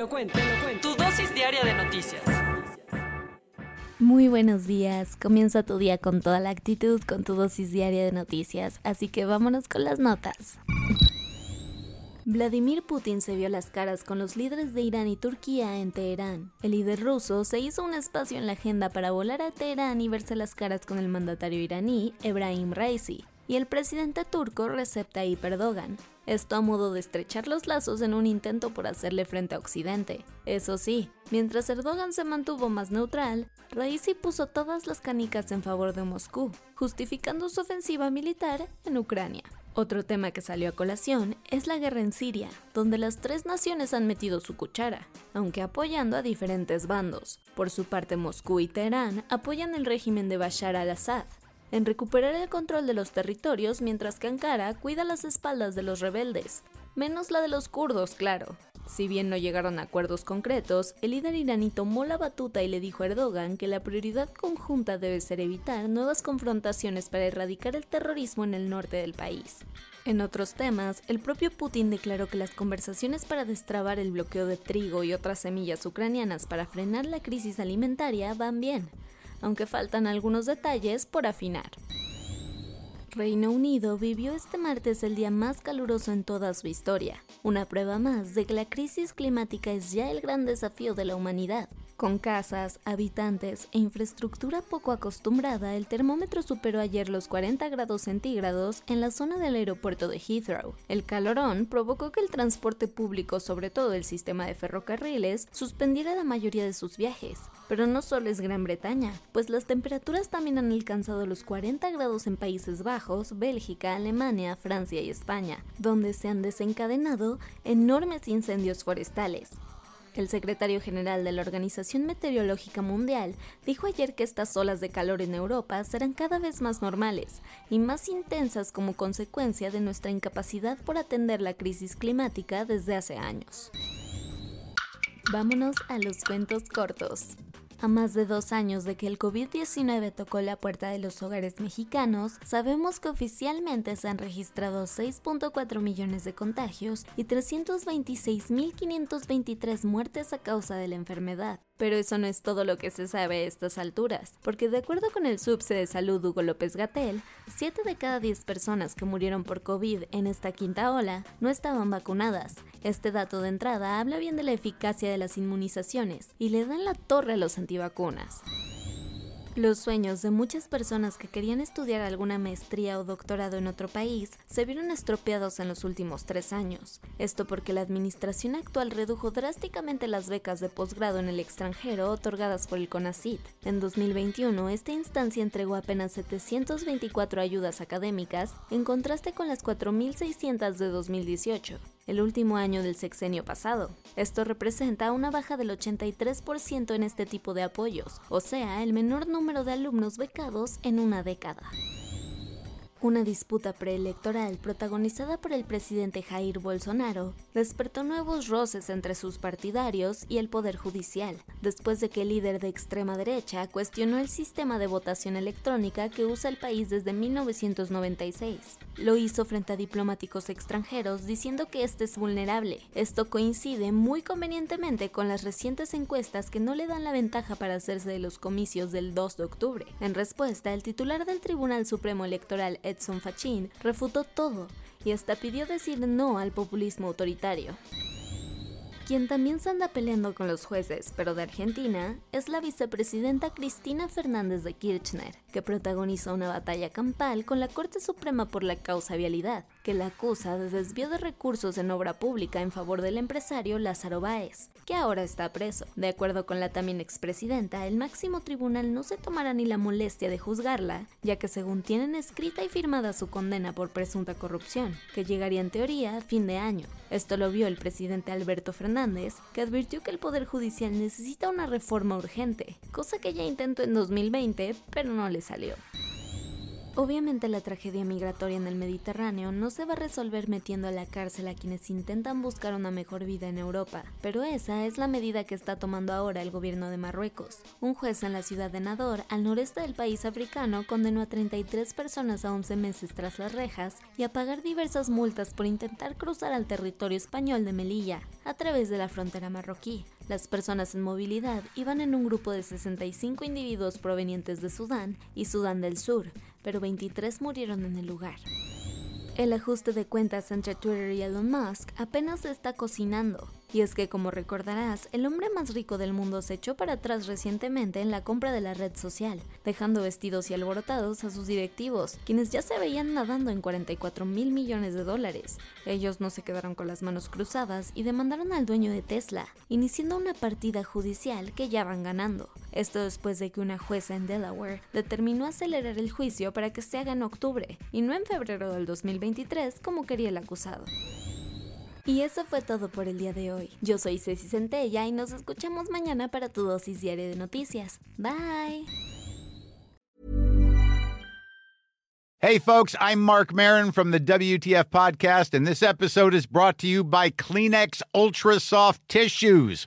Lo cuento, te lo cuento. Tu dosis diaria de noticias. Muy buenos días, comienza tu día con toda la actitud, con tu dosis diaria de noticias, así que vámonos con las notas. Vladimir Putin se vio las caras con los líderes de Irán y Turquía en Teherán. El líder ruso se hizo un espacio en la agenda para volar a Teherán y verse las caras con el mandatario iraní, Ebrahim Raisi, y el presidente turco Recep Tayyip Erdogan. Esto a modo de estrechar los lazos en un intento por hacerle frente a Occidente. Eso sí, mientras Erdogan se mantuvo más neutral, Raisi puso todas las canicas en favor de Moscú, justificando su ofensiva militar en Ucrania. Otro tema que salió a colación es la guerra en Siria, donde las tres naciones han metido su cuchara, aunque apoyando a diferentes bandos. Por su parte, Moscú y Teherán apoyan el régimen de Bashar al-Assad en recuperar el control de los territorios, mientras que Ankara cuida las espaldas de los rebeldes, menos la de los kurdos, claro. Si bien no llegaron a acuerdos concretos, el líder iraní tomó la batuta y le dijo a Erdogan que la prioridad conjunta debe ser evitar nuevas confrontaciones para erradicar el terrorismo en el norte del país. En otros temas, el propio Putin declaró que las conversaciones para destrabar el bloqueo de trigo y otras semillas ucranianas para frenar la crisis alimentaria van bien, aunque faltan algunos detalles por afinar. Reino Unido vivió este martes el día más caluroso en toda su historia, una prueba más de que la crisis climática es ya el gran desafío de la humanidad. Con casas, habitantes e infraestructura poco acostumbrada, el termómetro superó ayer los 40 grados centígrados en la zona del aeropuerto de Heathrow. El calorón provocó que el transporte público, sobre todo el sistema de ferrocarriles, suspendiera la mayoría de sus viajes. Pero no solo es Gran Bretaña, pues las temperaturas también han alcanzado los 40 grados en Países Bajos, Bélgica, Alemania, Francia y España, donde se han desencadenado enormes incendios forestales. El secretario general de la Organización Meteorológica Mundial dijo ayer que estas olas de calor en Europa serán cada vez más normales y más intensas como consecuencia de nuestra incapacidad por atender la crisis climática desde hace años. Vámonos a los cuentos cortos. A más de dos años de que el COVID-19 tocó la puerta de los hogares mexicanos, sabemos que oficialmente se han registrado 6.4 millones de contagios y 326.523 muertes a causa de la enfermedad. Pero eso no es todo lo que se sabe a estas alturas, porque de acuerdo con el subse de salud Hugo López Gatel, 7 de cada 10 personas que murieron por COVID en esta quinta ola no estaban vacunadas. Este dato de entrada habla bien de la eficacia de las inmunizaciones y le dan la torre a los antivacunas. Los sueños de muchas personas que querían estudiar alguna maestría o doctorado en otro país se vieron estropeados en los últimos tres años. Esto porque la administración actual redujo drásticamente las becas de posgrado en el extranjero otorgadas por el CONACYT. En 2021, esta instancia entregó apenas 724 ayudas académicas, en contraste con las 4.600 de 2018 el último año del sexenio pasado. Esto representa una baja del 83% en este tipo de apoyos, o sea, el menor número de alumnos becados en una década. Una disputa preelectoral protagonizada por el presidente Jair Bolsonaro despertó nuevos roces entre sus partidarios y el Poder Judicial, después de que el líder de extrema derecha cuestionó el sistema de votación electrónica que usa el país desde 1996. Lo hizo frente a diplomáticos extranjeros diciendo que este es vulnerable. Esto coincide muy convenientemente con las recientes encuestas que no le dan la ventaja para hacerse de los comicios del 2 de octubre. En respuesta, el titular del Tribunal Supremo Electoral, Edson Fachin, refutó todo y hasta pidió decir no al populismo autoritario. Quien también se anda peleando con los jueces, pero de Argentina, es la vicepresidenta Cristina Fernández de Kirchner, que protagoniza una batalla campal con la Corte Suprema por la causa vialidad. Que la acusa de desvío de recursos en obra pública en favor del empresario Lázaro Báez, que ahora está preso. De acuerdo con la también expresidenta, el máximo tribunal no se tomará ni la molestia de juzgarla, ya que según tienen escrita y firmada su condena por presunta corrupción, que llegaría en teoría a fin de año. Esto lo vio el presidente Alberto Fernández, que advirtió que el Poder Judicial necesita una reforma urgente, cosa que ya intentó en 2020, pero no le salió. Obviamente la tragedia migratoria en el Mediterráneo no se va a resolver metiendo a la cárcel a quienes intentan buscar una mejor vida en Europa, pero esa es la medida que está tomando ahora el gobierno de Marruecos. Un juez en la ciudad de Nador, al noreste del país africano, condenó a 33 personas a 11 meses tras las rejas y a pagar diversas multas por intentar cruzar al territorio español de Melilla, a través de la frontera marroquí. Las personas en movilidad iban en un grupo de 65 individuos provenientes de Sudán y Sudán del Sur, pero 23 murieron en el lugar. El ajuste de cuentas entre Twitter y Elon Musk apenas se está cocinando, y es que, como recordarás, el hombre más rico del mundo se echó para atrás recientemente en la compra de la red social, dejando vestidos y alborotados a sus directivos, quienes ya se veían nadando en 44 mil millones de dólares. Ellos no se quedaron con las manos cruzadas y demandaron al dueño de Tesla, iniciando una partida judicial que ya van ganando. Esto después de que una jueza en Delaware determinó acelerar el juicio para que se haga en octubre y no en febrero del 2023 como quería el acusado. Y eso fue todo por el día de hoy. Yo soy Ceci Centella y nos escuchamos mañana para tu dosis diaria de noticias. Bye. Hey, folks, I'm Mark Marin from the WTF Podcast, and this episode is brought to you by Kleenex Ultra Soft Tissues